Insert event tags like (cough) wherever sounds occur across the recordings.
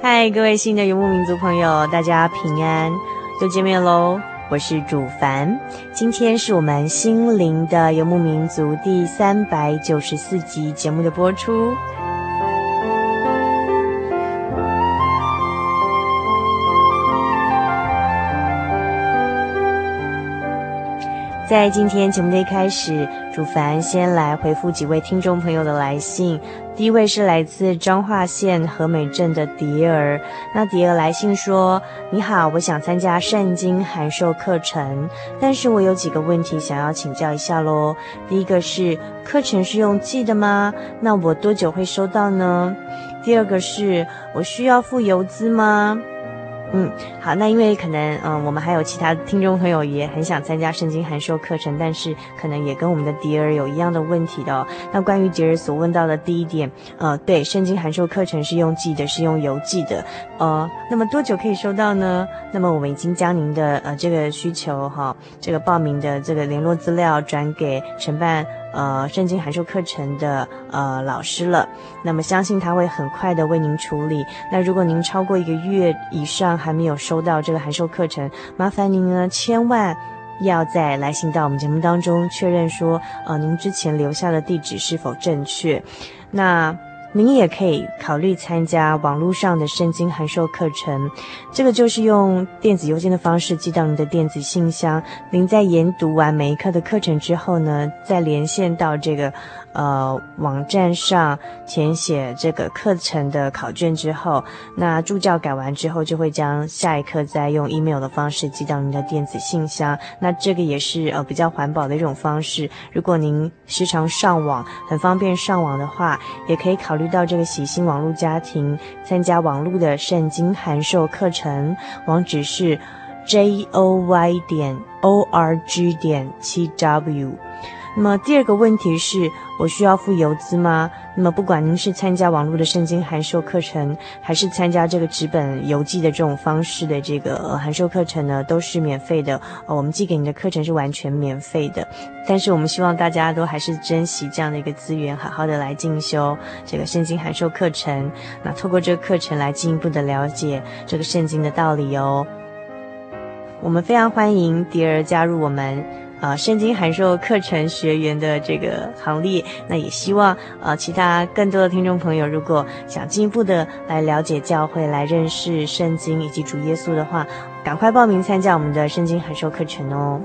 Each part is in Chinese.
嗨各位新的游牧民族朋友，大家平安，又见面喽！我是主凡，今天是我们心灵的游牧民族第三百九十四集节目的播出。在今天节目的一开始，主凡先来回复几位听众朋友的来信。第一位是来自彰化县和美镇的蝶儿。那蝶儿来信说：“你好，我想参加圣经函授课程，但是我有几个问题想要请教一下喽。第一个是课程是用寄的吗？那我多久会收到呢？第二个是我需要付邮资吗？”嗯，好，那因为可能，嗯，我们还有其他听众朋友也很想参加圣经函授课程，但是可能也跟我们的迪儿有一样的问题的哦。那关于迪儿所问到的第一点，呃，对，圣经函授课程是用寄的，是用邮寄的，呃，那么多久可以收到呢？那么我们已经将您的呃这个需求哈，这个报名的这个联络资料转给承办。呃，圣经函授课程的呃老师了，那么相信他会很快的为您处理。那如果您超过一个月以上还没有收到这个函授课程，麻烦您呢千万要在来信到我们节目当中确认说，呃，您之前留下的地址是否正确。那。您也可以考虑参加网络上的圣经函授课程，这个就是用电子邮件的方式寄到您的电子信箱。您在研读完每一课的课程之后呢，再连线到这个。呃，网站上填写这个课程的考卷之后，那助教改完之后，就会将下一课再用 email 的方式寄到您的电子信箱。那这个也是呃比较环保的一种方式。如果您时常上网，很方便上网的话，也可以考虑到这个喜新网络家庭参加网络的圣经函授课程。网址是 joy 点 org 点七 w。那么第二个问题是，我需要付邮资吗？那么不管您是参加网络的圣经函授课程，还是参加这个纸本邮寄的这种方式的这个函授课程呢，都是免费的。哦，我们寄给你的课程是完全免费的。但是我们希望大家都还是珍惜这样的一个资源，好好的来进修这个圣经函授课程。那透过这个课程来进一步的了解这个圣经的道理哦。我们非常欢迎蝶儿加入我们。啊，圣经函授课程学员的这个行列，那也希望呃，其他更多的听众朋友，如果想进一步的来了解教会、来认识圣经以及主耶稣的话，赶快报名参加我们的圣经函授课程哦。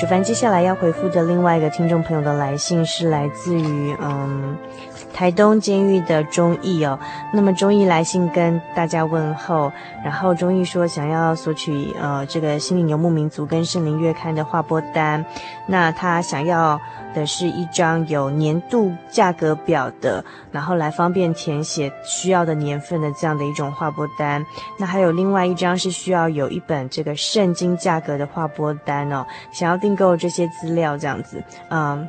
主凡接下来要回复的另外一个听众朋友的来信是来自于嗯。台东监狱的钟毅哦，那么钟毅来信跟大家问候，然后钟毅说想要索取呃这个心灵游牧民族跟圣灵月刊的划拨单，那他想要的是一张有年度价格表的，然后来方便填写需要的年份的这样的一种划拨单，那还有另外一张是需要有一本这个圣经价格的划拨单哦，想要订购这些资料这样子，嗯。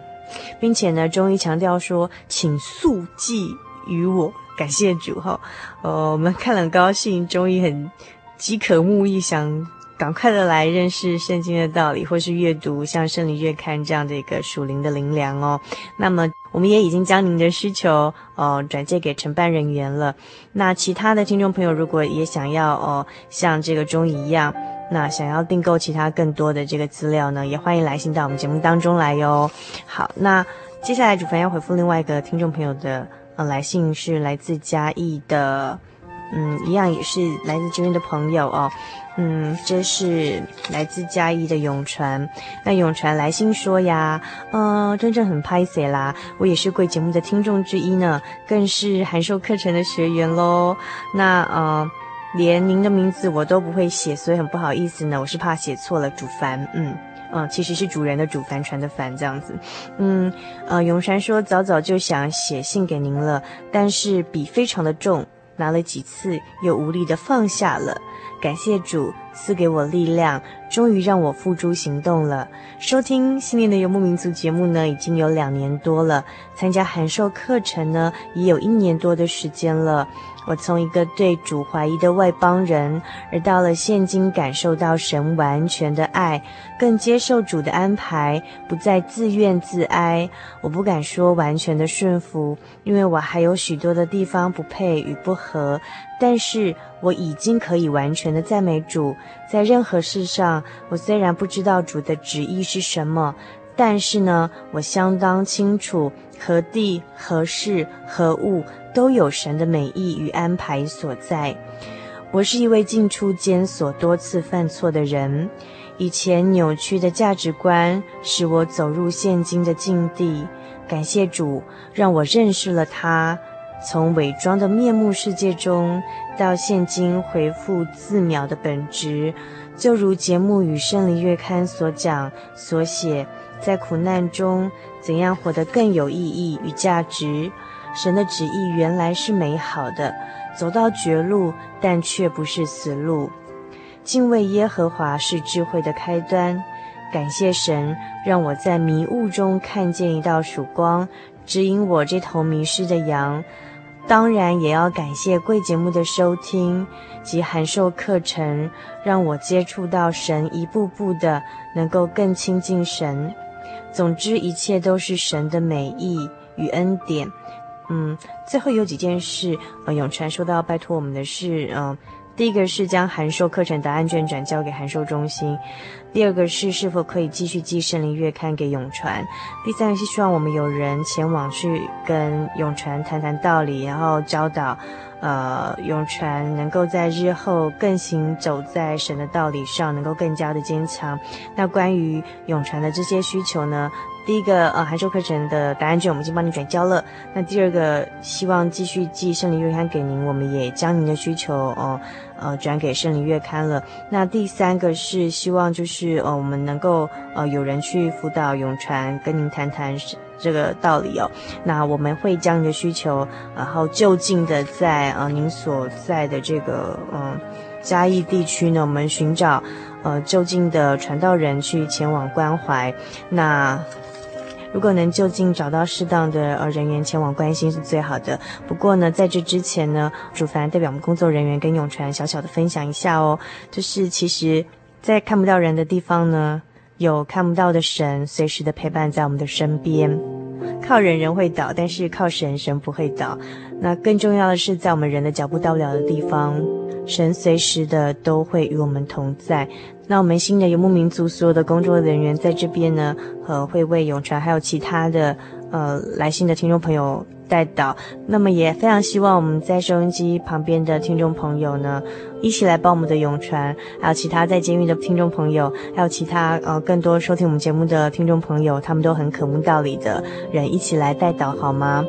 并且呢，中医强调说，请速寄于我，感谢主哈。呃，我们看了很高兴，中医很饥渴慕义，想赶快的来认识圣经的道理，或是阅读像《圣灵月刊》这样的一个属灵的灵粮哦。那么，我们也已经将您的需求呃转介给承办人员了。那其他的听众朋友，如果也想要哦、像这个中医一样。那想要订购其他更多的这个资料呢，也欢迎来信到我们节目当中来哟。好，那接下来主凡要回复另外一个听众朋友的呃来信，是来自嘉义的，嗯，一样也是来自这边的朋友哦，嗯，这是来自嘉义的永传。那永传来信说呀，嗯、真正很拍谢啦，我也是贵节目的听众之一呢，更是函授课程的学员喽。那呃。连您的名字我都不会写，所以很不好意思呢。我是怕写错了，主凡，嗯嗯，其实是主人的主，帆船的帆这样子，嗯呃，永山说早早就想写信给您了，但是笔非常的重，拿了几次又无力的放下了。感谢主赐给我力量，终于让我付诸行动了。收听《心灵的游牧民族》节目呢，已经有两年多了，参加函授课程呢，也有一年多的时间了。我从一个对主怀疑的外邦人，而到了现今感受到神完全的爱，更接受主的安排，不再自怨自哀。我不敢说完全的顺服，因为我还有许多的地方不配与不合。但是我已经可以完全的赞美主。在任何事上，我虽然不知道主的旨意是什么，但是呢，我相当清楚何地、何事、何物。都有神的美意与安排所在。我是一位进出监所多次犯错的人，以前扭曲的价值观使我走入现今的境地。感谢主，让我认识了他，从伪装的面目世界中，到现今回复自渺的本质。就如节目与圣灵月刊所讲所写，在苦难中怎样活得更有意义与价值。神的旨意原来是美好的，走到绝路，但却不是死路。敬畏耶和华是智慧的开端。感谢神，让我在迷雾中看见一道曙光，指引我这头迷失的羊。当然，也要感谢贵节目的收听及函授课程，让我接触到神，一步步的能够更亲近神。总之，一切都是神的美意与恩典。嗯，最后有几件事，呃，永传说到拜托我们的事，嗯、第一个是将函授课程答案卷转交给函授中心，第二个是是否可以继续寄圣灵月刊给永传，第三个是希望我们有人前往去跟永传谈谈道理，然后教导，呃，永传能够在日后更行走在神的道理上，能够更加的坚强。那关于永传的这些需求呢？第一个，呃，函授课程的答案卷我们已经帮你转交了。那第二个，希望继续寄圣灵月刊给您，我们也将您的需求，哦，呃，转给圣灵月刊了。那第三个是希望就是，呃，我们能够，呃，有人去辅导永传，跟您谈谈这个道理哦。那我们会将您的需求，然后就近的在，呃，您所在的这个，嗯，呃，嘉义地区呢，我们寻找，呃，就近的传道人去前往关怀。那如果能就近找到适当的呃人员前往关心是最好的。不过呢，在这之前呢，主凡代表我们工作人员跟永传小小的分享一下哦，就是其实，在看不到人的地方呢，有看不到的神随时的陪伴在我们的身边。靠人人会倒，但是靠神神不会倒。那更重要的是，在我们人的脚步到不了的地方，神随时的都会与我们同在。那我们新的游牧民族所有的工作人员在这边呢，呃，会为永传还有其他的呃来信的听众朋友代祷。那么也非常希望我们在收音机旁边的听众朋友呢，一起来帮我们的永传，还有其他在监狱的听众朋友，还有其他呃更多收听我们节目的听众朋友，他们都很渴慕道理的人，一起来代祷好吗？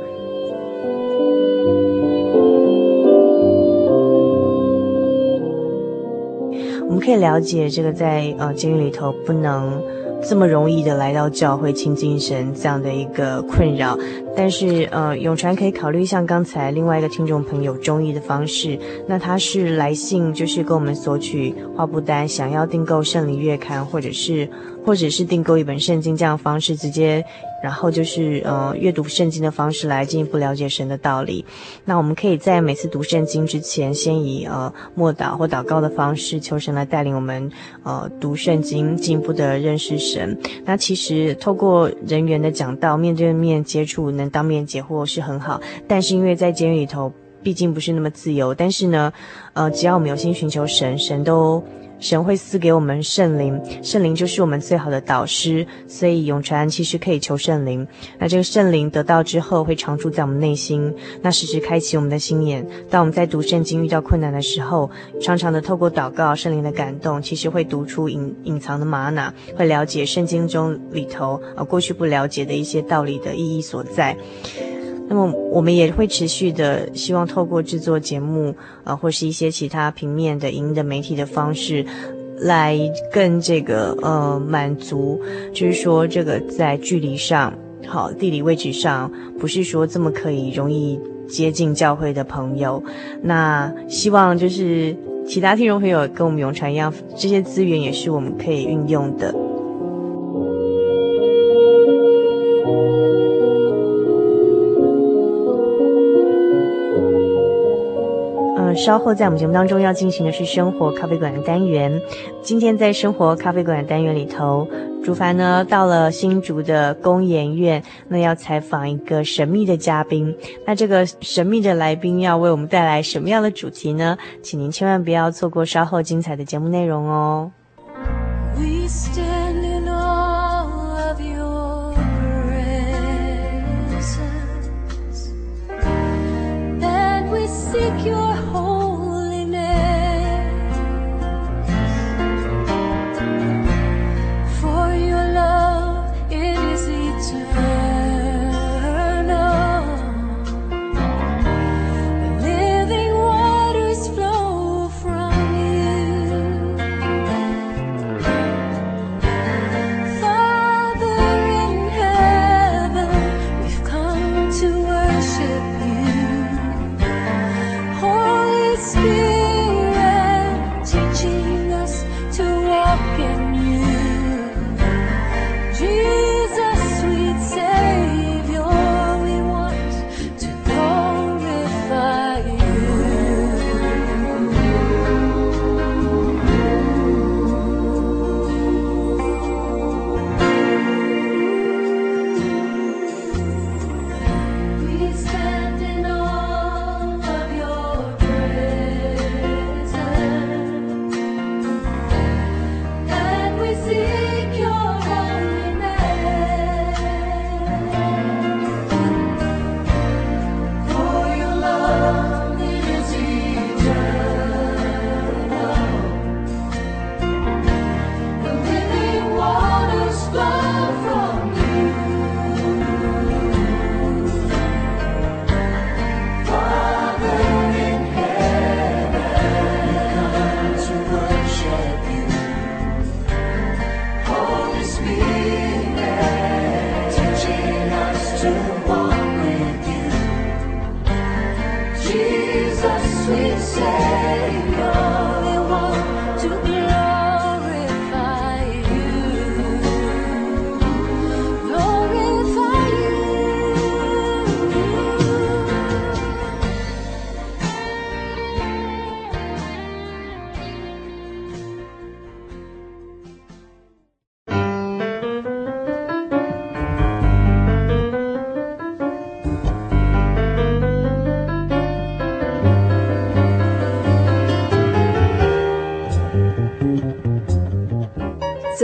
可以了解这个在呃监狱里头不能这么容易的来到教会亲近神这样的一个困扰。但是，呃，永传可以考虑像刚才另外一个听众朋友中意的方式，那他是来信，就是跟我们索取画布单，想要订购圣灵月刊，或者是或者是订购一本圣经这样的方式，直接，然后就是呃阅读圣经的方式来进一步了解神的道理。那我们可以在每次读圣经之前，先以呃默祷或祷告的方式，求神来带领我们呃读圣经，进一步的认识神。那其实透过人员的讲道，面对面接触能当面解惑是很好，但是因为在监狱里头，毕竟不是那么自由。但是呢，呃，只要我们有心寻求神，神都神会赐给我们圣灵，圣灵就是我们最好的导师。所以永传其实可以求圣灵。那这个圣灵得到之后，会常住在我们内心，那时时开启我们的心眼。当我们在读圣经遇到困难的时候，常常的透过祷告，圣灵的感动，其实会读出隐隐藏的吗哪，会了解圣经中里头啊过去不了解的一些道理的意义所在。那么我们也会持续的希望透过制作节目，呃，或是一些其他平面的影音的媒体的方式，来更这个呃满足，就是说这个在距离上，好，地理位置上，不是说这么可以容易接近教会的朋友。那希望就是其他听众朋友跟我们永传一样，这些资源也是我们可以运用的。稍后在我们节目当中要进行的是生活咖啡馆的单元。今天在生活咖啡馆的单元里头，竹凡呢到了新竹的工研院，那要采访一个神秘的嘉宾。那这个神秘的来宾要为我们带来什么样的主题呢？请您千万不要错过稍后精彩的节目内容哦。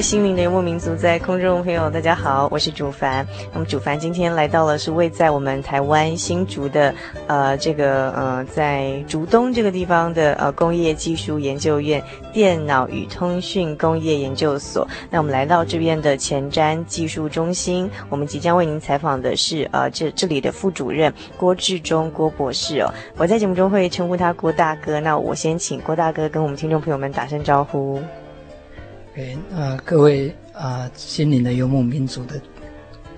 心灵的游牧民族，在空中朋友，大家好，我是主凡。那么主凡今天来到了是位在我们台湾新竹的呃这个呃在竹东这个地方的呃工业技术研究院电脑与通讯工业研究所。那我们来到这边的前瞻技术中心，我们即将为您采访的是呃这这里的副主任郭志忠郭博士哦。我在节目中会称呼他郭大哥。那我先请郭大哥跟我们听众朋友们打声招呼。哎，啊，各位啊，心灵的幽默民族的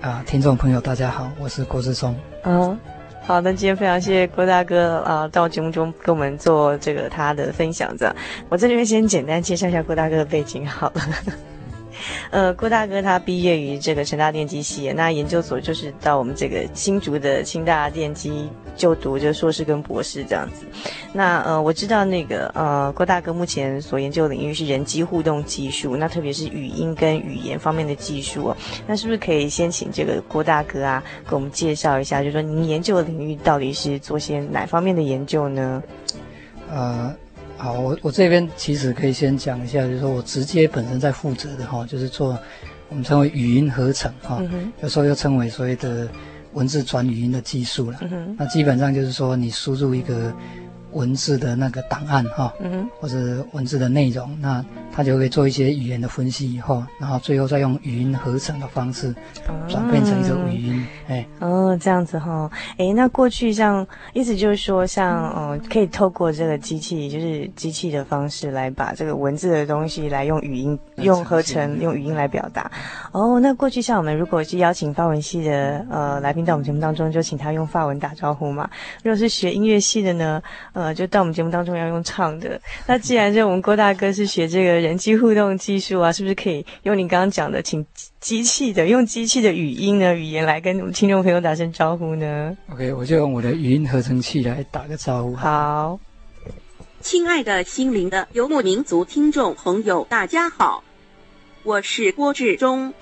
啊，听众朋友，大家好，我是郭志忠。嗯，好的，今天非常谢谢郭大哥啊，到节目中跟我们做这个他的分享。这样，我在这边先简单介绍一下郭大哥的背景好了。呃，郭大哥他毕业于这个成大电机系，那研究所就是到我们这个新竹的清大电机就读，就硕士跟博士这样子。那呃，我知道那个呃，郭大哥目前所研究领域是人机互动技术，那特别是语音跟语言方面的技术。那是不是可以先请这个郭大哥啊，给我们介绍一下，就是说您研究的领域到底是做些哪方面的研究呢？呃。好，我我这边其实可以先讲一下，就是说我直接本身在负责的哈，就是做我们称为语音合成哈，嗯、有时候又称为所谓的文字转语音的技术了。嗯、那基本上就是说你输入一个文字的那个档案哈，嗯、或者文字的内容，那他就会做一些语言的分析以后，然后最后再用语音合成的方式转变成一个语音。哎、哦，这样子哈，哎、欸，那过去像意思就是说像，像呃，可以透过这个机器，就是机器的方式来把这个文字的东西来用语音用合成，用语音来表达。哦，那过去像我们如果是邀请发文系的呃来宾到我们节目当中，就请他用发文打招呼嘛。如果是学音乐系的呢，呃，就到我们节目当中要用唱的。那既然就我们郭大哥是学这个人机互动技术啊，是不是可以用你刚刚讲的，请机器的用机器的语音呢语言来跟我们听众朋友打声招呼呢？OK，我就用我的语音合成器来打个招呼。好，亲爱的心灵的游牧民族听众朋友，大家好，我是郭志忠。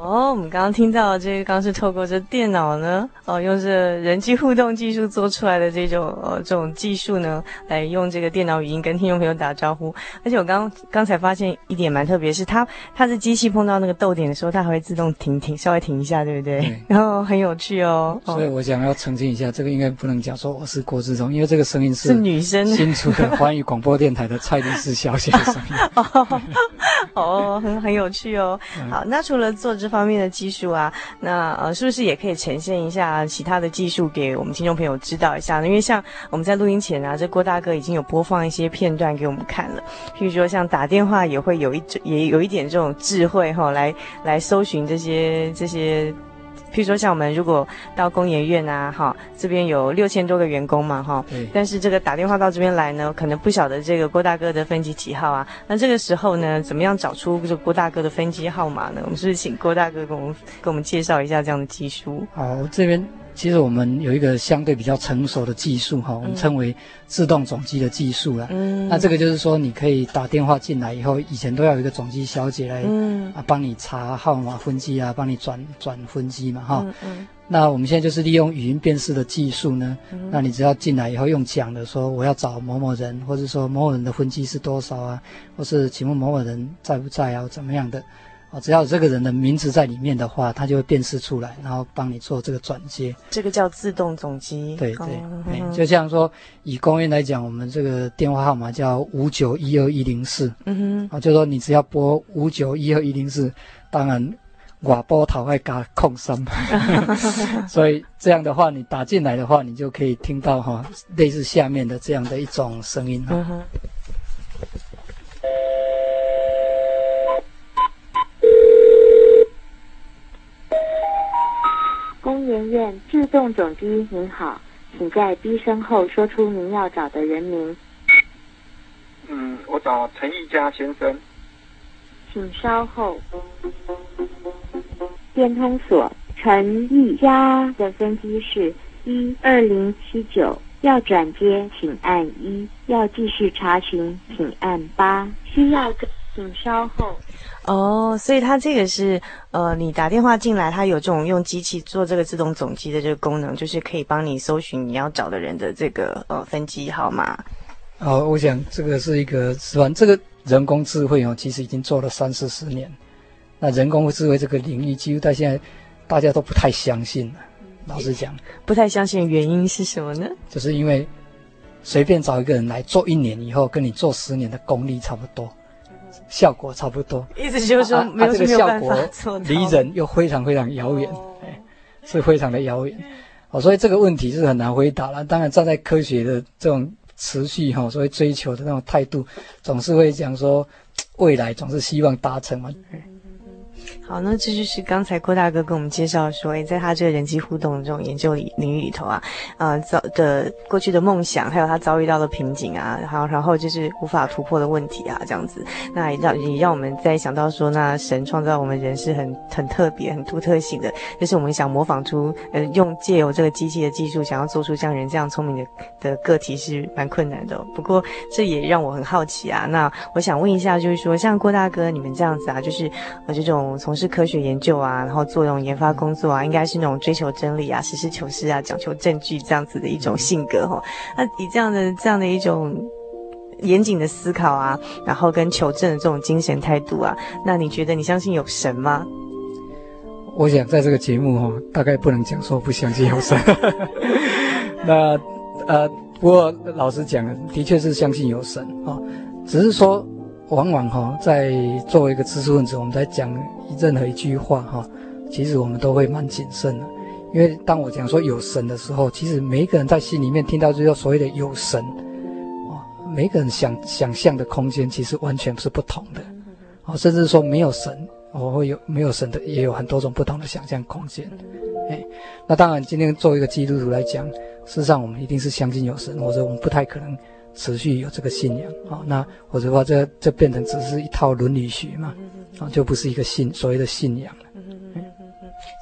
哦，我们刚刚听到这个，刚是透过这电脑呢，哦，用这人机互动技术做出来的这种呃这种技术呢，来用这个电脑语音跟听众朋友打招呼。而且我刚刚才发现一点蛮特别，是它它的机器碰到那个逗点的时候，它还会自动停停，稍微停一下，对不对？对。然 (laughs) 后很有趣哦。所以我想要澄清一下，这个应该不能讲说我是郭志忠，因为这个声音是是女生，新出的环宇广播电台的蔡律师小姐的声音。哦，(laughs) 哦，很很有趣哦。嗯、好，那除了做这方面的技术啊，那呃，是不是也可以呈现一下其他的技术给我们听众朋友知道一下呢？因为像我们在录音前啊，这郭大哥已经有播放一些片段给我们看了，譬如说像打电话也会有一也有一点这种智慧哈，来来搜寻这些这些。譬如说，像我们如果到工研院啊，哈，这边有六千多个员工嘛，哈，但是这个打电话到这边来呢，可能不晓得这个郭大哥的分机几号啊。那这个时候呢，怎么样找出这郭大哥的分机号码呢？我们是不是请郭大哥给我们给我们介绍一下这样的技术？好，这边。其实我们有一个相对比较成熟的技术哈，我们称为自动总机的技术啦。嗯，那这个就是说，你可以打电话进来以后，以前都要有一个总机小姐来啊帮你查号码分机啊，帮你转转分机嘛哈。嗯嗯。那我们现在就是利用语音辨识的技术呢，那你只要进来以后用讲的说我要找某某人，或者说某某人的分机是多少啊，或是请问某某人在不在啊，怎么样的。只要有这个人的名字在里面的话，它就会辨识出来，然后帮你做这个转接。这个叫自动总机。对对，就像说以公园来讲，我们这个电话号码叫五九一二一零四。嗯哼。啊，就说你只要拨五九一二一零四，当然我拨头会加空三。(laughs) (laughs) 所以这样的话，你打进来的话，你就可以听到哈，类似下面的这样的一种声音。嗯哼。工研院自动总机，您好，请在低声后说出您要找的人名。嗯我找陈义佳先生。请稍后。电通所陈义佳的分机是一二零七九，要转接请按一，要继续查询请按八，需要请稍后。哦，所以它这个是呃，你打电话进来，它有这种用机器做这个自动总机的这个功能，就是可以帮你搜寻你要找的人的这个呃分机号码。哦，我想这个是一个是吧？这个。人工智慧哦，其实已经做了三四十年。那人工智慧这个领域，几乎到现在大家都不太相信了。老实讲，不太相信原因是什么呢？(laughs) 就是因为随便找一个人来做一年以后，跟你做十年的功力差不多，效果差不多。意思就是说，没有这个效果离人又非常非常遥远，哎，是非常的遥远。哦，所以这个问题是很难回答了。当然，站在科学的这种。持续哈，所谓追求的那种态度，总是会讲说，未来总是希望达成嘛。好，那这就是刚才郭大哥跟我们介绍说，诶，在他这个人机互动这种研究领领域里头啊，呃，早的过去的梦想，还有他遭遇到的瓶颈啊，好，然后就是无法突破的问题啊，这样子，那也让也让我们再想到说，那神创造我们人是很很特别、很独特性的，就是我们想模仿出，呃，用借由这个机器的技术，想要做出像人这样聪明的的个体是蛮困难的。不过这也让我很好奇啊，那我想问一下，就是说，像郭大哥你们这样子啊，就是呃这种从是科学研究啊，然后做这种研发工作啊，应该是那种追求真理啊、实事求是啊、讲求证据这样子的一种性格哈。那以这样的这样的一种严谨的思考啊，然后跟求证的这种精神态度啊，那你觉得你相信有神吗？我想在这个节目哈，大概不能讲说不相信有神。(laughs) 那呃，不过老实讲，的确是相信有神啊，只是说。往往哈，在作为一个知识分子，我们在讲任何一句话哈，其实我们都会蛮谨慎的，因为当我讲说有神的时候，其实每一个人在心里面听到这个所谓的有神，啊，每一个人想想象的空间其实完全是不同的，啊，甚至说没有神，我会有没有神的也有很多种不同的想象空间，哎，那当然今天作为一个基督徒来讲，事实上我们一定是相信有神，或者我们不太可能。持续有这个信仰啊，那或者话这这变成只是一套伦理学嘛，啊，就不是一个信所谓的信仰了。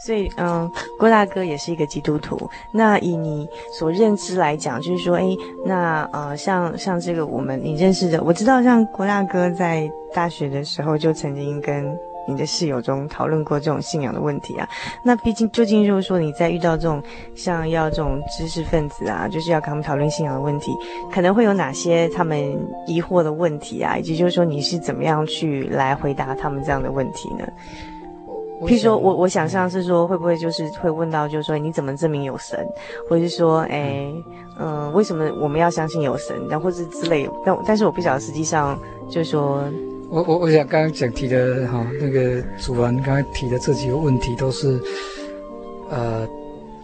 所以，嗯，郭大哥也是一个基督徒。那以你所认知来讲，就是说，诶，那呃，像像这个我们你认识的，我知道，像郭大哥在大学的时候就曾经跟。你的室友中讨论过这种信仰的问题啊？那毕竟究竟就是说你在遇到这种像要这种知识分子啊，就是要跟他们讨论信仰的问题，可能会有哪些他们疑惑的问题啊？以及就是说你是怎么样去来回答他们这样的问题呢？譬如说我我想象是说会不会就是会问到就是说你怎么证明有神，或者是说哎嗯、呃、为什么我们要相信有神，然后或是之类，但但是我不晓得实际上就是说。我我我想刚刚讲提的哈，那个主人刚才提的这几个问题都是，呃，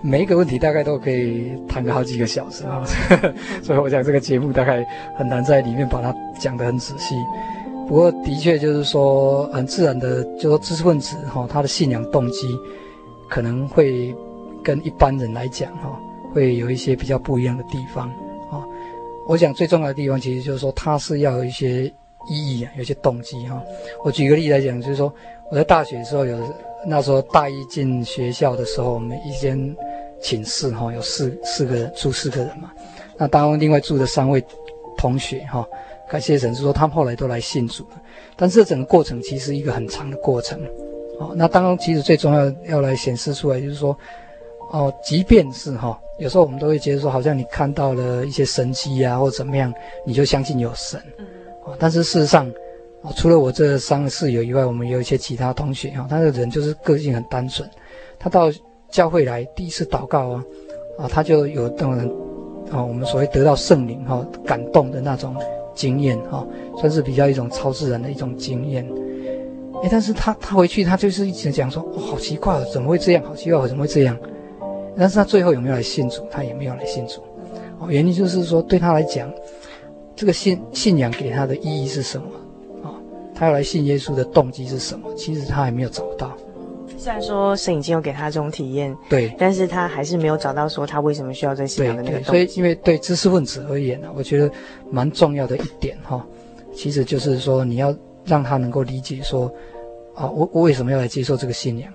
每一个问题大概都可以谈个好几个小时啊，(laughs) 所以我想这个节目大概很难在里面把它讲得很仔细。不过的确就是说，很自然的，就说知识分子哈，他的信仰动机可能会跟一般人来讲哈，会有一些比较不一样的地方啊。我想最重要的地方，其实就是说，他是要有一些。意义啊，有些动机哈。我举个例来讲，就是说我在大学的时候有，那时候大一进学校的时候，我们一间寝室哈，有四四个人住四个人嘛。那当中另外住的三位同学哈，感谢神是说他们后来都来信主了。但是整个过程其实一个很长的过程。哦，那当中其实最重要要来显示出来就是说，哦，即便是哈，有时候我们都会觉得说，好像你看到了一些神迹啊，或怎么样，你就相信有神。但是事实上，啊，除了我这三个室友以外，我们有一些其他同学啊，他的人就是个性很单纯。他到教会来第一次祷告啊，啊，他就有那种，啊，我们所谓得到圣灵哈感动的那种经验哈，算是比较一种超自然的一种经验。诶，但是他他回去他就是一直讲说，哦，好奇怪，怎么会这样？好奇怪，怎么会这样？但是他最后有没有来信主？他也没有来信主。哦，原因就是说对他来讲。这个信信仰给他的意义是什么？啊、哦，他要来信耶稣的动机是什么？其实他还没有找到。虽然说神已经有给他这种体验，对，但是他还是没有找到说他为什么需要这信仰的那个动机。所以，因为对知识分子而言呢，我觉得蛮重要的一点哈、哦，其实就是说你要让他能够理解说，啊，我我为什么要来接受这个信仰？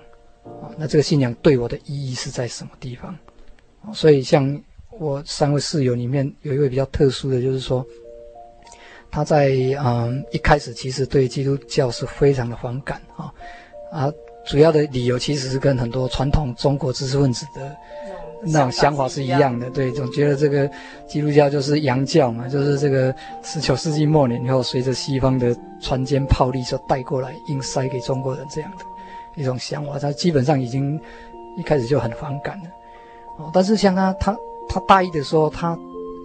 啊，那这个信仰对我的意义是在什么地方？所以像我三位室友里面有一位比较特殊的，就是说他在嗯一开始其实对基督教是非常的反感啊啊，主要的理由其实是跟很多传统中国知识分子的。那种想法是一样的，对，总觉得这个基督教就是洋教嘛，就是这个十九世纪末年以后，随着西方的船坚炮利所带过来，硬塞给中国人这样的一种想法，他基本上已经一开始就很反感了。哦，但是像他，他，他大一的时候，他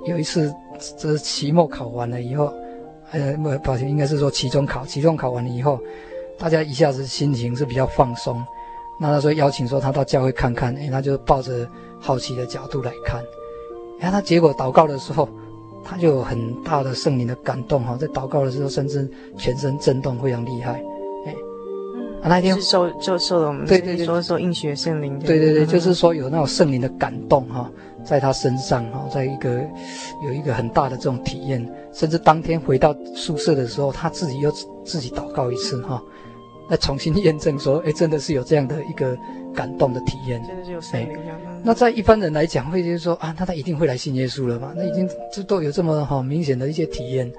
有一次，这期末考完了以后，呃，不，抱歉，应该是说期中考，期中考完了以后，大家一下子心情是比较放松，那他说邀请说他到教会看看，诶，他就抱着。好奇的角度来看，然后他结果祷告的时候，他就有很大的圣灵的感动哈，在祷告的时候甚至全身震动非常厉害，啊那天是受就受了我们对对对。说受应学圣灵，对对对，就是说有那种圣灵的感动哈，在他身上哈，在一个有一个很大的这种体验，甚至当天回到宿舍的时候，他自己又自己祷告一次哈，来重新验证说，哎，真的是有这样的一个感动的体验，真的是有神灵。那在一般人来讲，会就是说啊，那他一定会来信耶稣了嘛？那已经这都有这么好明显的一些体验，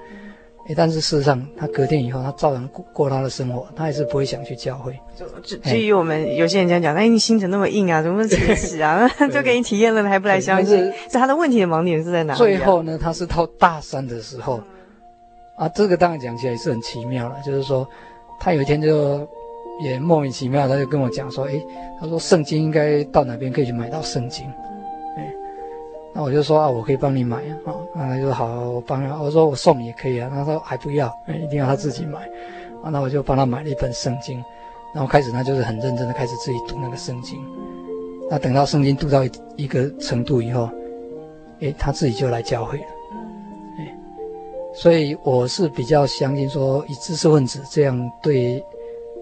哎，但是事实上，他隔天以后，他照样过过他的生活，他还是不会想去教会。就就至于我们有些人这样讲，哎，你心怎那么硬啊？怎么这么死啊？(laughs) (laughs) 就给你体验了，还不来相信？是他的问题的盲点是在哪里？最后呢，他是到大三的时候，啊，这个当然讲起来也是很奇妙了，就是说，他有一天就。也莫名其妙，他就跟我讲说：“诶，他说圣经应该到哪边可以去买到圣经？”那我就说啊，我可以帮你买啊。那他就说好，我帮他。我说我送你也可以啊。他说还不要，一定要他自己买。那我就帮他买了一本圣经。然后开始他就是很认真的开始自己读那个圣经。那等到圣经读到一个程度以后，诶，他自己就来教会了。诶，所以我是比较相信说，以知识分子这样对。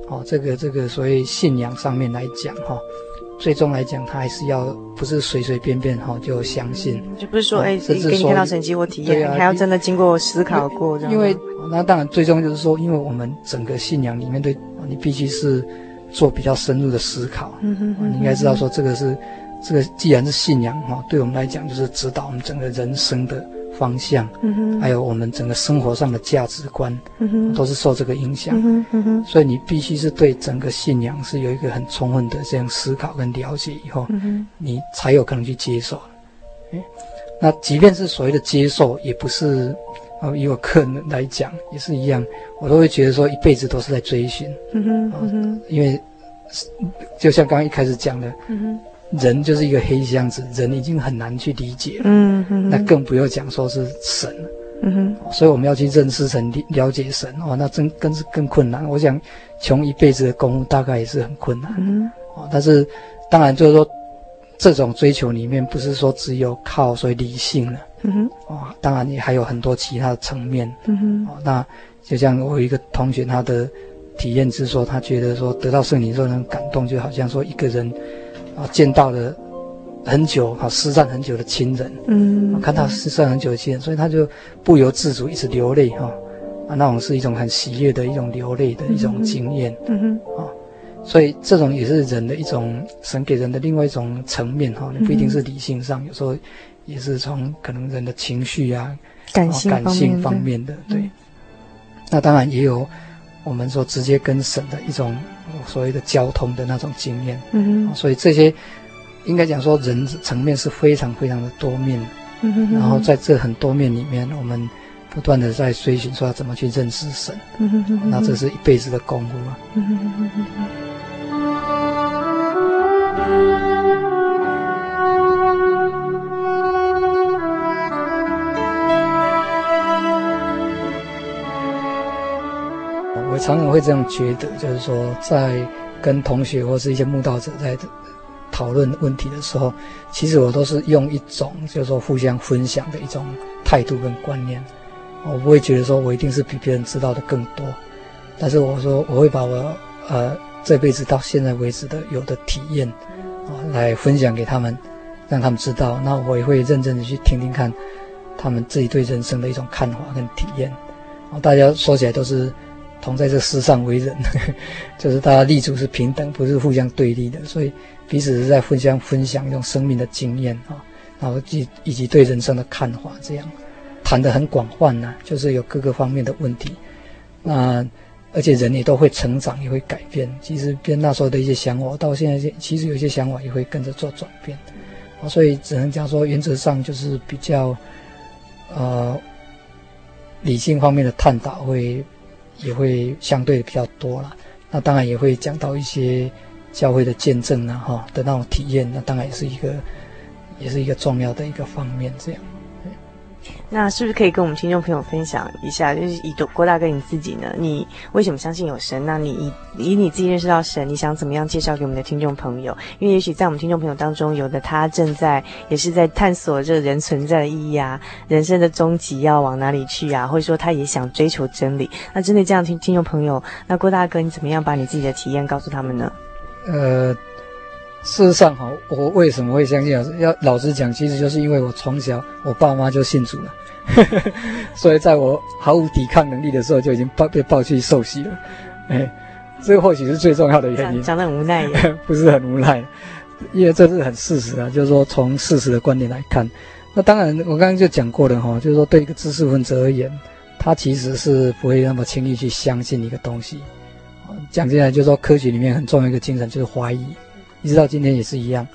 哦，这个这个所谓信仰上面来讲，哈、最终来讲，他还是要不是随随便便哈、哦、就相信，就不是说哎，甚至给你看到神迹或体验，啊，还要真的经过思考过这样。因为那当然最终就是说，因为我们整个信仰里面对，你必须是做比较深入的思考。嗯哼，哼，你应该知道说这个是这个既然是信仰哈，对我们来讲就是指导我们整个人生的。方向，还有我们整个生活上的价值观，都是受这个影响，所以你必须是对整个信仰是有一个很充分的这样思考跟了解以后，你才有可能去接受。哎，那即便是所谓的接受，也不是，呃，以我个人来讲也是一样，我都会觉得说一辈子都是在追寻，嗯哼，嗯哼，因为就像刚刚一开始讲的，嗯哼。人就是一个黑箱子，人已经很难去理解了，嗯哼，那更不要讲说是神了，嗯哼，所以我们要去认识神、了解神，哦，那真更是更困难。我想，穷一辈子的功夫大概也是很困难，嗯，哦，但是当然就是说，这种追求里面不是说只有靠所谓理性了，嗯哼，哦，当然也还有很多其他的层面，嗯哼，哦，那就像我有一个同学，他的体验是说，他觉得说得到圣灵之后那种感动，就好像说一个人。啊，见到了很久啊，失散很久的亲人，嗯，看到失散很久的亲人，所以他就不由自主一直流泪哈，啊，那种是一种很喜悦的一种流泪的一种经验，嗯哼，啊，所以这种也是人的一种神给人的另外一种层面哈，你不一定是理性上，有时候也是从可能人的情绪啊，感性感性方面的，对，那当然也有我们说直接跟神的一种。所谓的交通的那种经验，嗯，所以这些应该讲说人层面是非常非常的多面，嗯哼，然后在这很多面里面，我们不断的在追寻说要怎么去认识神，嗯哼，那这是一辈子的功夫啊，嗯哼。常常会这样觉得，就是说，在跟同学或是一些慕道者在讨论问题的时候，其实我都是用一种就是说互相分享的一种态度跟观念。我不会觉得说我一定是比别人知道的更多，但是我说我会把我呃这辈子到现在为止的有的体验啊来分享给他们，让他们知道。那我也会认真的去听听看他们自己对人生的一种看法跟体验。大家说起来都是同在这世上为人，(laughs) 就是大家立足是平等，不是互相对立的，所以彼此是在互相分享一种生命的经验啊，然后以以及对人生的看法，这样谈得很广泛呐，就是有各个方面的问题，那而且人也都会成长，也会改变。其实跟那时候的一些想法，到现在其实有些想法也会跟着做转变，啊，所以只能讲说原则上就是比较呃。理性方面的探讨会也会相对比较多了，那当然也会讲到一些教会的见证呢，哈的那种体验，那当然也是一个也是一个重要的一个方面，这样。那是不是可以跟我们听众朋友分享一下？就是以郭大哥你自己呢，你为什么相信有神？那你以以你自己认识到神，你想怎么样介绍给我们的听众朋友？因为也许在我们听众朋友当中，有的他正在也是在探索这个人存在的意义啊，人生的终极要往哪里去啊？或者说他也想追求真理。那针对这样听听众朋友，那郭大哥你怎么样把你自己的体验告诉他们呢？呃，事实上哈，我为什么会相信啊？要老实讲，其实就是因为我从小我爸妈就信主了。(laughs) 所以，在我毫无抵抗能力的时候，就已经抱被抱去受洗了。(laughs) 哎，这个或许是最重要的原因。讲得很无奈，(laughs) 不是很无奈，因为这是很事实啊。就是说，从事实的观点来看，那当然，我刚刚就讲过了哈。就是说，对一个知识分子而言，他其实是不会那么轻易去相信一个东西。讲起来，就是说，科学里面很重要一个精神就是怀疑，一直到今天也是一样。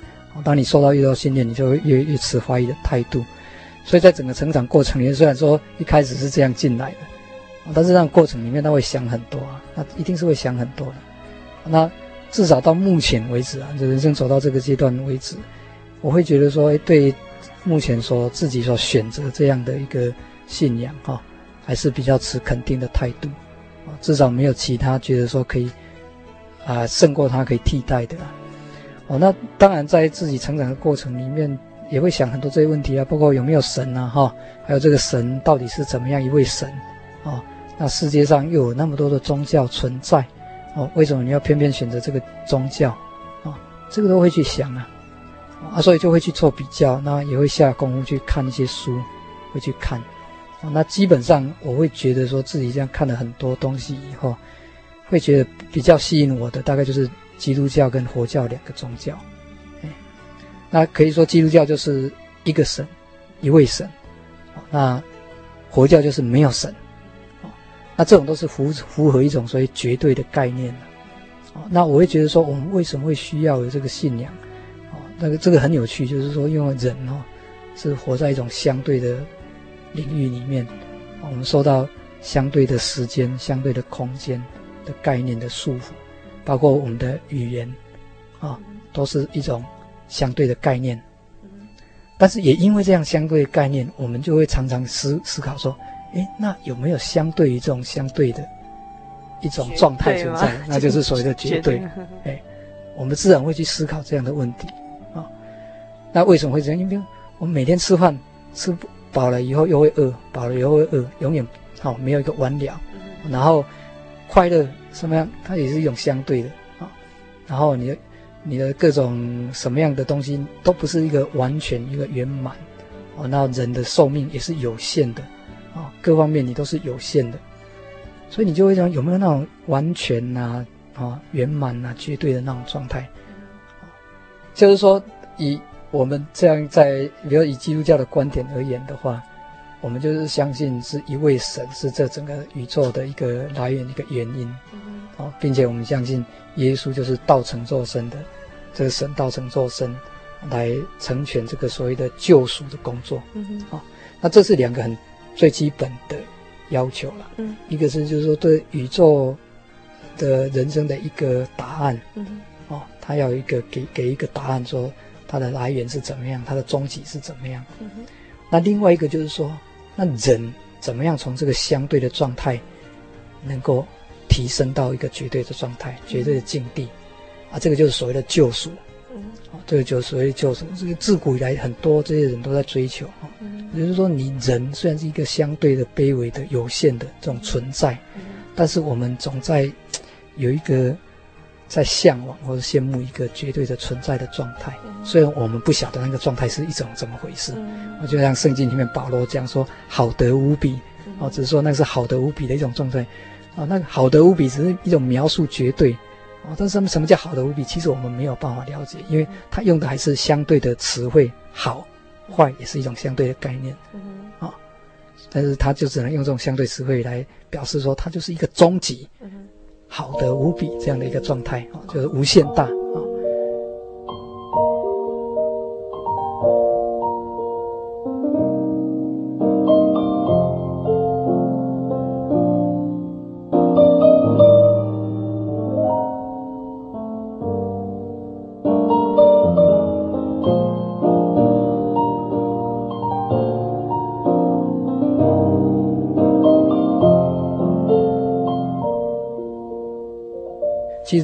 当你受到越多训练，你就会越越持怀疑的态度。所以在整个成长过程里面，虽然说一开始是这样进来的，但是这样过程里面他会想很多啊，那一定是会想很多的。那至少到目前为止啊，就人生走到这个阶段为止，我会觉得说，对目前所自己所选择这样的一个信仰哈，还是比较持肯定的态度啊，至少没有其他觉得说可以啊胜过他可以替代的。哦，那当然在自己成长的过程里面。也会想很多这些问题啊，包括有没有神啊，哈，还有这个神到底是怎么样一位神，啊，那世界上又有那么多的宗教存在，哦，为什么你要偏偏选择这个宗教，啊，这个都会去想啊，啊，所以就会去做比较，那也会下功夫去看一些书，会去看，啊，那基本上我会觉得说自己这样看了很多东西以后，会觉得比较吸引我的大概就是基督教跟佛教两个宗教。哎那可以说，基督教就是一个神，一位神，那佛教就是没有神，那这种都是符符合一种所谓绝对的概念的，那我会觉得说，我们为什么会需要有这个信仰？那个这个很有趣，就是说，因为人哦是活在一种相对的领域里面，我们受到相对的时间、相对的空间的概念的束缚，包括我们的语言啊，都是一种。相对的概念，但是也因为这样相对的概念，我们就会常常思思考说，诶，那有没有相对于这种相对的一种状态存在？那就是所谓的 (laughs) 绝对。诶，我们自然会去思考这样的问题啊。那为什么会这样？因为我们每天吃饭吃饱了以后又会饿，饱了以后会饿，永远好没有一个完了。然后快乐什么样？它也是一种相对的啊。然后你的。你的各种什么样的东西都不是一个完全一个圆满，哦，那人的寿命也是有限的，啊，各方面你都是有限的，所以你就会想有没有那种完全呐，啊，圆满呐，绝对的那种状态，就是说以我们这样在，比如以基督教的观点而言的话，我们就是相信是一位神是这整个宇宙的一个来源一个原因，啊，并且我们相信耶稣就是道成肉身的。这个神道成肉身，来成全这个所谓的救赎的工作。啊，那这是两个很最基本的要求了。嗯，一个是就是说对宇宙的人生的一个答案。嗯哼，哦，他要一个给给一个答案，说它的来源是怎么样，它的终极是怎么样。嗯哼，那另外一个就是说，那人怎么样从这个相对的状态，能够提升到一个绝对的状态，绝对的境地。啊，这个就是所谓的救赎，嗯，啊，这个就是所谓的救赎。这个自古以来很多这些人都在追求啊，嗯，也就是说，你人虽然是一个相对的卑微的、有限的这种存在，嗯，但是我们总在有一个在向往或者羡慕一个绝对的存在的状态。嗯，虽然我们不晓得那个状态是一种怎么回事，嗯，我就像圣经里面保罗这样说：“好得无比，哦，只是说那是好得无比的一种状态，啊，那个好得无比只是一种描述绝对，啊，但是什么叫好得无比？其实我们没有办法了解，因为它用的还是相对的词汇，好、坏也是一种相对的概念，啊，但是它就只能用这种相对词汇来表示说，它就是一个终极，好的无比这样的一个状态，啊，就是无限大。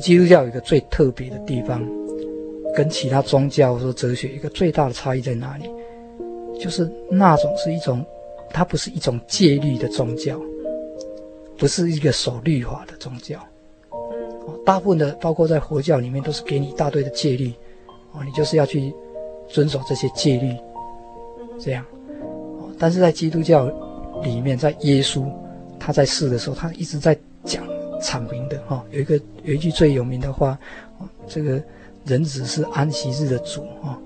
基督教有一个最特别的地方，跟其他宗教或者哲学一个最大的差异在哪里？就是那种是一种，它不是一种戒律的宗教，不是一个守律法的宗教。哦，大部分的包括在佛教里面都是给你一大堆的戒律，哦，你就是要去遵守这些戒律，这样。哦，但是在基督教里面，在耶稣他在世的时候，他一直在讲。阐明的哈，有一个有一句最有名的话，这个人子是安息日的主哈，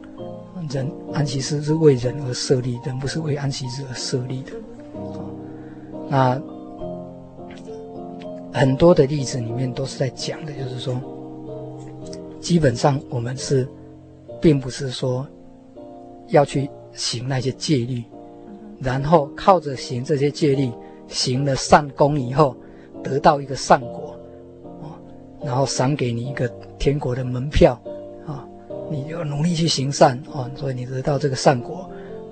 人安息日是为人而设立，人不是为安息日而设立的。那很多的例子里面都是在讲的，就是说，基本上我们是，并不是说要去行那些戒律，然后靠着行这些戒律，行了善功以后。得到一个善果，啊，然后赏给你一个天国的门票，啊，你就努力去行善，啊，所以你得到这个善果，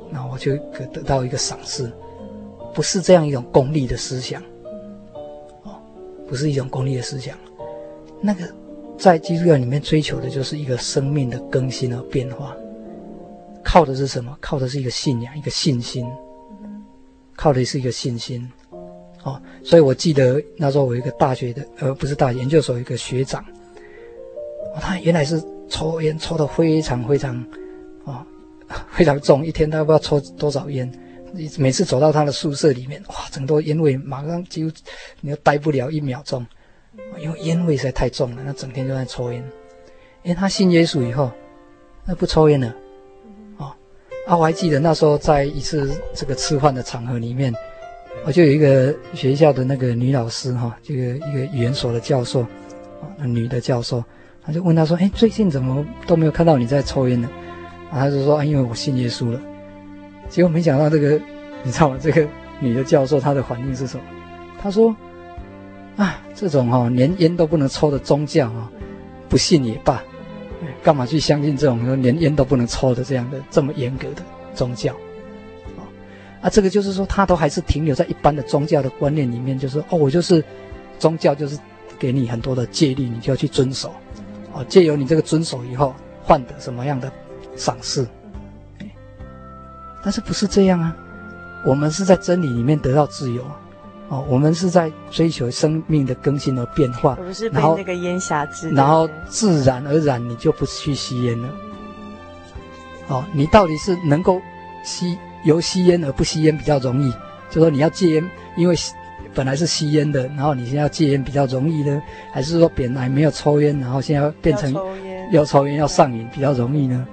那我就可得到一个赏赐，不是这样一种功利的思想，啊，不是一种功利的思想，那个在基督教里面追求的就是一个生命的更新和变化，靠的是什么？靠的是一个信仰，一个信心，靠的是一个信心。哦，所以我记得那时候我一个大学的，呃，不是大学研究所一个学长，他原来是抽烟抽得非常非常，啊、(laughs) 非常重，一天他不知道抽多少烟，每次走到他的宿舍里面，哇，整个烟味马上就你又待不了一秒钟，因为烟味实在太重了，那整天都在抽烟。因为他信耶稣以后，那不抽烟了，哦，啊，我还记得那时候在一次这个吃饭的场合里面。我就有一个学校的那个女老师哈，这个一个语言所的教授，啊，那女的教授，他就问他说：“哎，最近怎么都没有看到你在抽烟呢？”啊，他就说：“啊，因为我信耶稣了。”结果没想到这个，你知道吗？这个女的教授她的反应是什么？她说：“啊，这种哈连烟都不能抽的宗教啊，不信也罢，干嘛去相信这种说连烟都不能抽的这样的这么严格的宗教？”啊，这个就是说，他都还是停留在一般的宗教的观念里面，就是哦，我就是宗教，就是给你很多的戒律，你就要去遵守，哦，借由你这个遵守以后，换得什么样的赏赐？但是不是这样啊？我们是在真理里面得到自由，哦，我们是在追求生命的更新和变化，不是被那个烟辖制，然后自然而然你就不去吸烟了，哦，你到底是能够吸？由吸烟而不吸烟比较容易，就说你要戒烟，因为本来是吸烟的，然后你现在要戒烟比较容易呢，还是说本来没有抽烟，然后现在要变成要抽烟要上瘾比较容易呢？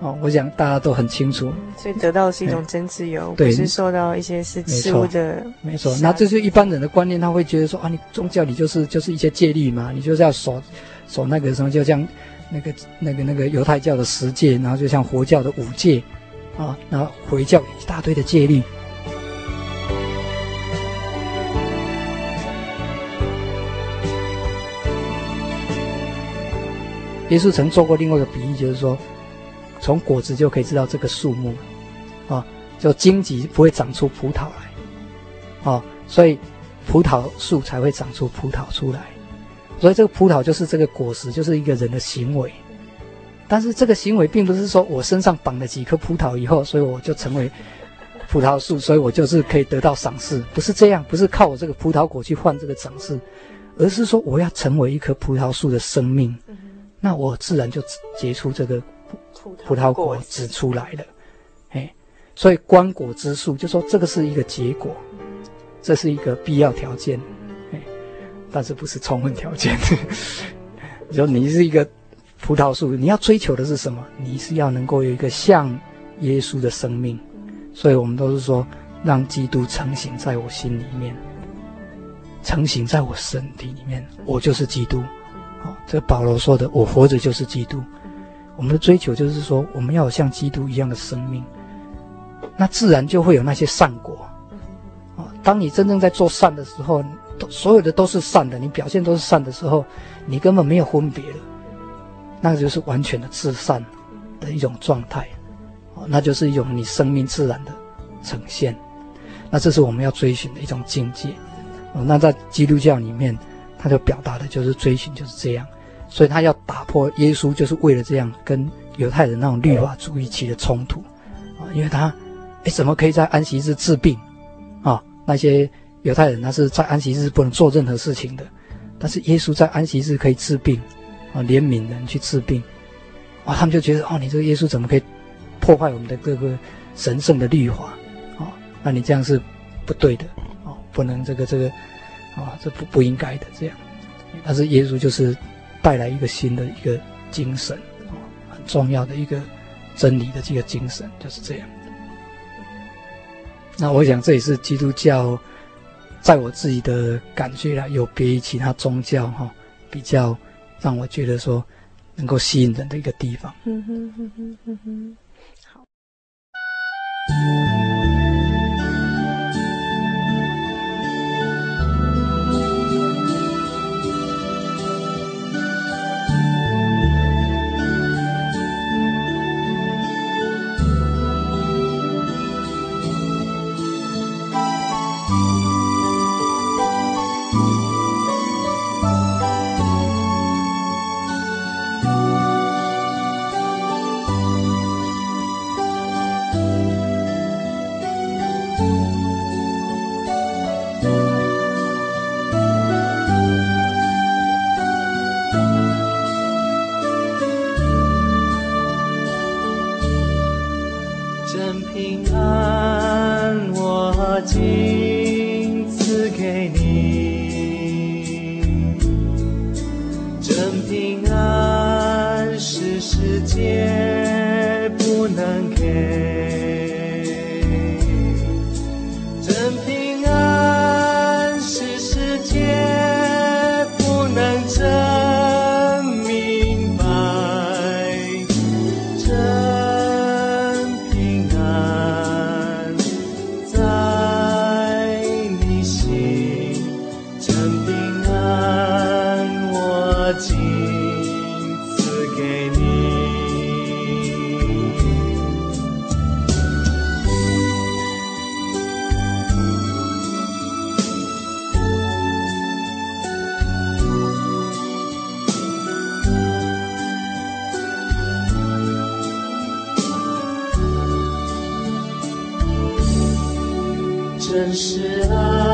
哦，我想大家都很清楚，所以得到的是一种真自由，是受到一些事事物的没错。那这就是一般人的观念，他会觉得说啊，你宗教你就是就是一些戒律嘛，你就是要守守那个什么，就像那个那个那个犹太教的十戒，然后就像佛教的五戒。啊，那回教一大堆的戒律。耶稣曾做过另外一个比喻，就是说，从果子就可以知道这个树木，啊，就荆棘不会长出葡萄来，啊，所以葡萄树才会长出葡萄出来，所以这个葡萄就是这个果实，就是一个人的行为。但是这个行为并不是说我身上绑了几颗葡萄以后，所以我就成为葡萄树，所以我就是可以得到赏赐，不是这样，不是靠我这个葡萄果去换这个赏赐，而是说我要成为一棵葡萄树的生命，那我自然就结出这个葡萄果子出来了。哎，所以观果之树就说这个是一个结果，这是一个必要条件，但是不是充分条件。(laughs) 你说你是一个葡萄树，你要追求的是什么？你是要能够有一个像耶稣的生命。所以我们都是说，让基督成型在我心里面，成型在我身体里面，我就是基督。哦，这保罗说的，我活着就是基督。我们的追求就是说，我们要有像基督一样的生命，那自然就会有那些善果。啊，当你真正在做善的时候，都所有的都是善的，你表现都是善的时候，你根本没有分别了，那个就是完全的至善的一种状态。哦，那就是一种你生命自然的呈现。那这是我们要追寻的一种境界。哦，那在基督教里面，他就表达的就是追寻就是这样。所以他要打破耶稣，就是为了这样跟犹太人那种律法主义起的冲突，啊，因为他，哎，怎么可以在安息日治病，啊，那些犹太人他是在安息日不能做任何事情的，但是耶稣在安息日可以治病，怜悯人去治病，啊，他们就觉得，哦，你这个耶稣怎么可以破坏我们的这个神圣的律法，啊，那你这样是不对的，啊，不能这个这个，啊，这不不应该的这样，但是耶稣就是。带来一个新的一个精神啊，很重要的一个真理的这个精神就是这样。那我想这也是基督教在我自己的感觉啦，有别于其他宗教哈，比较让我觉得说能够吸引人的一个地方。真实啊。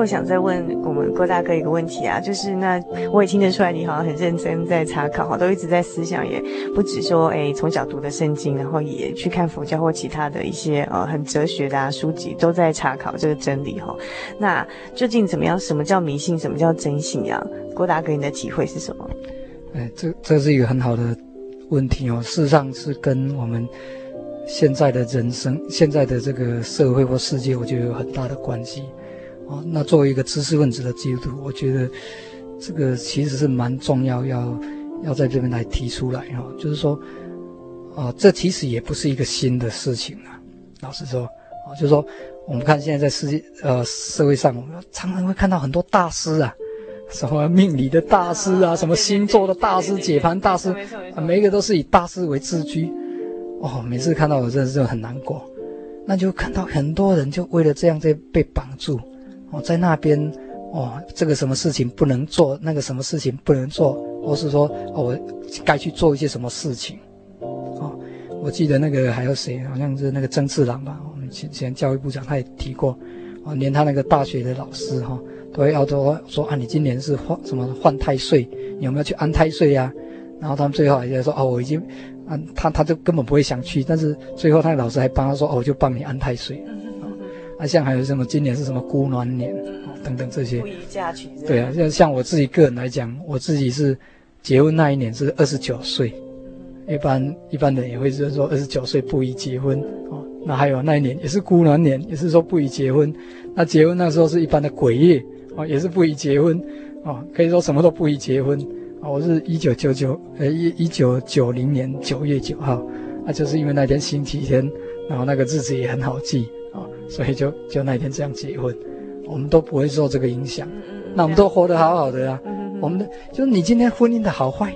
后想再问我们郭大哥一个问题啊，就是那我也听得出来你好像很认真在查考哈，都一直在思想，也不止说哎从小读的圣经，然后也去看佛教或其他的一些呃很哲学的啊书籍，都在查考这个真理哈。那究竟怎么样？什么叫迷信？什么叫真信仰？郭大哥你的体会是什么？哎，这这是一个很好的问题哦。事实上是跟我们。现在的人生，现在的这个社会或世界，我觉得有很大的关系。啊，那作为一个知识分子的基督徒，我觉得这个其实是蛮重要，要要在这边来提出来哈。就是说，啊，这其实也不是一个新的事情啊。老实说，啊，就是说，我们看现在在世界呃社会上，我们常常会看到很多大师啊，什么命理的大师啊，什么星座的大师、解盘大师，啊，每一个都是以大师为自居。哦，每次看到我真的是很难过，那就看到很多人就为了这样在被绑住，哦，在那边，哦，这个什么事情不能做，那个什么事情不能做，或是说，哦，我该去做一些什么事情，哦，我记得那个还有谁，好像是那个曾志郎吧，我们前前教育部长他也提过，哦，连他那个大学的老师哈，都会要说说啊，你今年是换什么换太岁，你有没有去安太岁呀？然后他们最后还在说，哦，我已经。啊，他他就根本不会想去，但是最后他的老师还帮他说：“哦，我就帮你安太岁。”啊，像还有什么今年是什么孤鸾年，哦，等等这些。不宜嫁娶。对啊，像像我自己个人来讲，我自己是结婚那一年是二十九岁，一般一般人也会是说二十九岁不宜结婚哦。那还有那一年也是孤鸾年，也是说不宜结婚。那结婚那时候是一般的鬼月哦，也是不宜结婚哦，可以说什么都不宜结婚。啊，我是一九九九，呃，一一九九零年九月九号，那就是因为那天星期天，然后那个日子也很好记啊，所以就就那天这样结婚，我们都不会受这个影响，那我们都活得好好的啊，我们的就是你今天婚姻的好坏，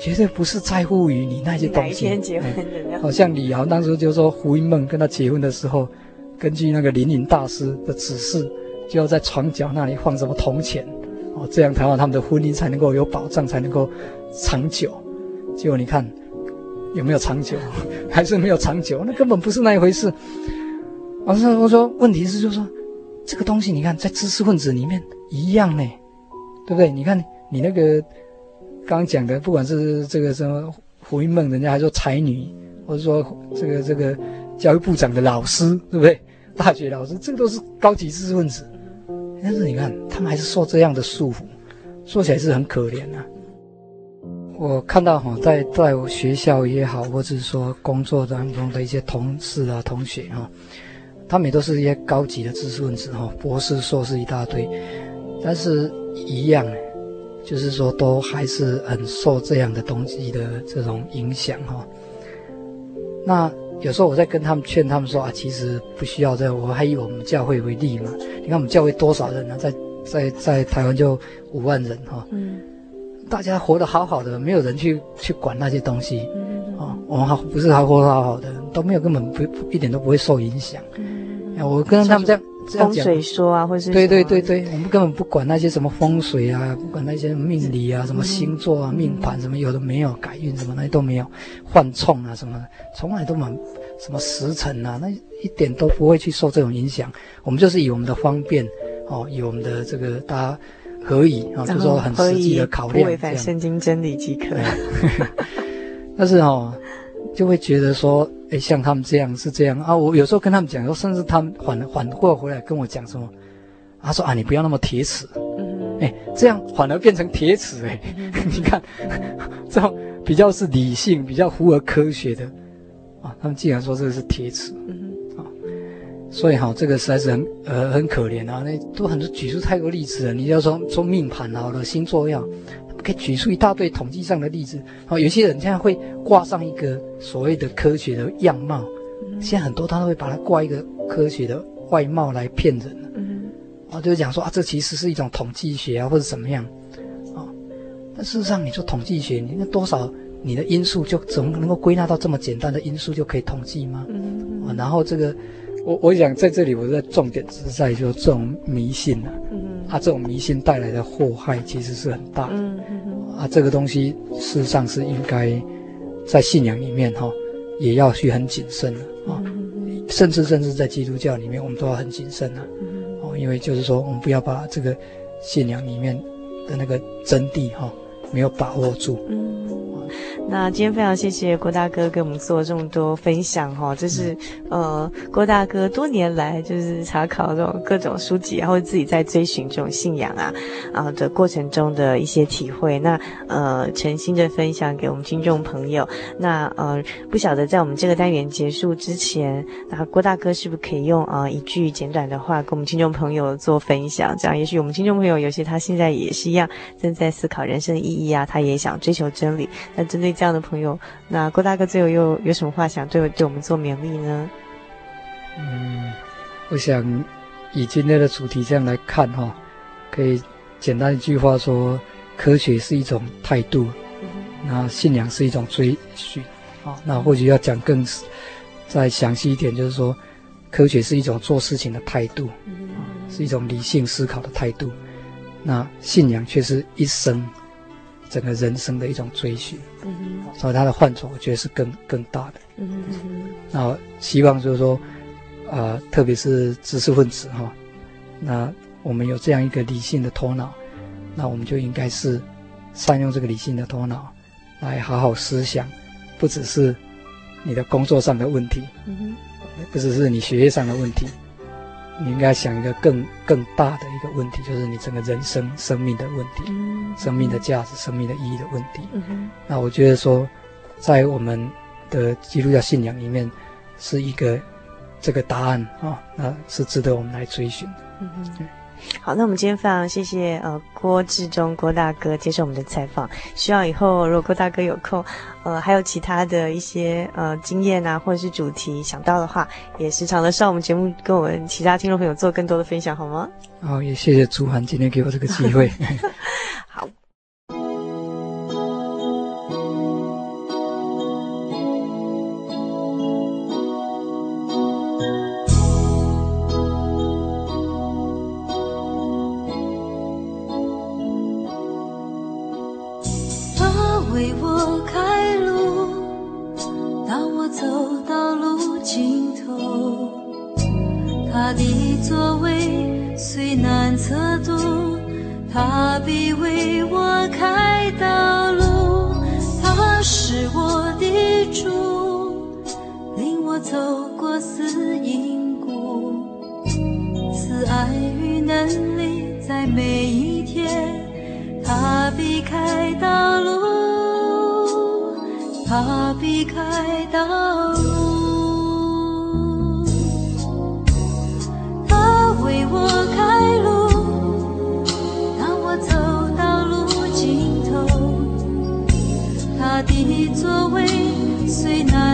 绝对不是在乎于你那些东西。哪一天结婚的？好像李敖当时就说胡因梦跟他结婚的时候，根据那个灵隐大师的指示，就要在床脚那里放什么铜钱。哦，这样才让，他们的婚姻才能够有保障，才能够长久。结果你看，有没有长久？(laughs) 还是没有长久？那根本不是那一回事。老师，我说，问题是就是说，这个东西，你看在知识分子里面一样呢，对不对？你看你那个刚刚讲的，不管是这个什么胡因梦，人家还说才女，或者说这个这个教育部长的老师，对不对？大学老师，这个都是高级知识分子。但是你看，他们还是受这样的束缚，说起来是很可怜啊。我看到哈，在在我学校也好，或者是说工作当中的一些同事啊、同学哈，他们也都是一些高级的知识分子哈，博士、硕士一大堆，但是一样，就是说都还是很受这样的东西的这种影响哈。那。有时候我在跟他们劝他们说啊，其实不需要这样，我还以我们教会为例嘛。你看我们教会多少人呢？在在在台湾就五万人哈。嗯。大家活得好好的，没有人去去管那些东西。嗯。啊，我们还不是还活得好好的，都没有根本不一点都不会受影响。嗯。我跟他们这样。风水说啊，或是对对对对，我们根本不管那些什么风水啊，不管那些命理啊，什么星座啊、命盘什么有的没有，改运什么那些都没有，犯冲啊什么，从来都蛮什么时辰啊，那一点都不会去受这种影响。我们就是以我们的方便哦，以我们的这个大家合以啊，就是说很实际的考量，不违反圣经真理即可。(laughs) 但是哦。就会觉得说，哎，像他们这样是这样。啊。我有时候跟他们讲说，甚至他们反反过回来跟我讲什么，他说啊，你不要那么铁齿，哎，这样反而变成铁齿，哎，(laughs) 你看，这种比较是理性、比较符合科学的，啊，他们竟然说这个是铁齿，啊，所以哈，这个实在是很呃很可怜啊。那都很多举出太多例子了，你要说说命盘好了，星座要。可以举出一大堆统计上的例子，哦，有些人现在会挂上一个所谓的科学的样貌，现在很多他都会把它挂一个科学的外貌来骗人，嗯，啊，就是讲说啊，这其实是一种统计学啊，或者怎么样，啊，但事实上你说统计学，你那多少你的因素就怎么能够归纳到这么简单的因素就可以统计吗？嗯，啊，然后这个。我我想在这里，我在重点是在说这种迷信啊，嗯，啊，这种迷信带来的祸害其实是很大的，嗯嗯，啊，这个东西事实上是应该在信仰里面哈，也要去很谨慎的啊，甚至甚至在基督教里面，我们都要很谨慎啊。嗯哦，因为就是说我们不要把这个信仰里面的那个真谛哈、哦、没有把握住。嗯。那今天非常谢谢郭大哥给我们做这么多分享哈，这是呃郭大哥多年来就是查考这种各种书籍，然后自己在追寻这种信仰啊啊的过程中的一些体会。那呃诚心的分享给我们听众朋友。那呃不晓得在我们这个单元结束之前，那郭大哥是不是可以用啊、呃、一句简短的话跟我们听众朋友做分享？这样也许我们听众朋友有些他现在也是一样正在思考人生的意义啊，他也想追求真理。那针对这样的朋友，那郭大哥最后又有什么话想对对我们做勉励呢？嗯，我想以今天的主题这样来看哈、哦，可以简单一句话说：科学是一种态度，嗯、那信仰是一种追寻。啊，那或许要讲更再详细一点，就是说，科学是一种做事情的态度，嗯、是一种理性思考的态度。那信仰却是一生。整个人生的一种追寻，嗯哼，所以他的范畴，我觉得是更更大的。嗯哼，那希望就是说，啊、呃，特别是知识分子哈，那我们有这样一个理性的头脑，那我们就应该是善用这个理性的头脑来好好思想，不只是你的工作上的问题，嗯哼，不只是你学业上的问题。你应该想一个更更大的一个问题，就是你整个人生生命的问题，嗯、生命的价值、生命的意义的问题。嗯、那我觉得说，在我们的基督教信仰里面，是一个这个答案啊、哦，那是值得我们来追寻。嗯哼好，那我们今天非常谢谢呃郭志忠郭大哥接受我们的采访。希望以后如果郭大哥有空，呃还有其他的一些呃经验啊，或者是主题想到的话，也时常的上我们节目跟我们其他听众朋友做更多的分享，好吗？好，也谢谢朱涵今天给我这个机会。(laughs) (laughs) 好。尽头，他的座位虽难测度，他必为我开道路，他是我的主，领我走过死荫谷，慈爱与能力在每一天，他必开道路，他必开道路。你作为虽难。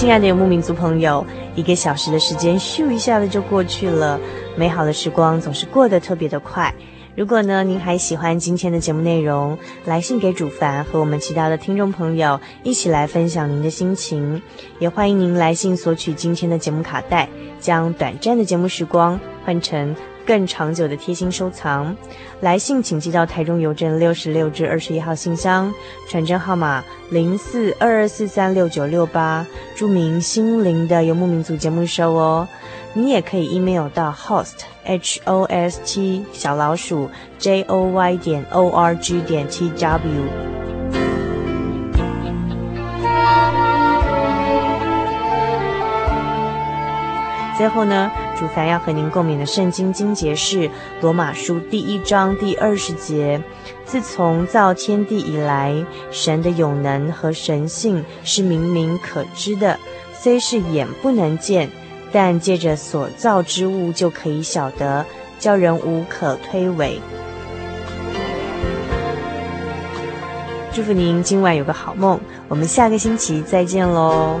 亲爱的游牧民族朋友，一个小时的时间咻一下子就过去了，美好的时光总是过得特别的快。如果呢，您还喜欢今天的节目内容，来信给主凡和我们其他的听众朋友一起来分享您的心情，也欢迎您来信索取今天的节目卡带，将短暂的节目时光换成更长久的贴心收藏，来信请寄到台中邮政六十六至二十一号信箱，传真号码零四二二四三六九六八，注明心灵的游牧民族节目收哦。你也可以 email 到 host h o s t 小老鼠 j o y 点 o r g 点 t w。最后呢，主凡要和您共勉的圣经经节是罗马书第一章第二十节。自从造天地以来，神的永能和神性是明明可知的，虽是眼不能见，但借着所造之物就可以晓得，叫人无可推诿。祝福您今晚有个好梦，我们下个星期再见喽。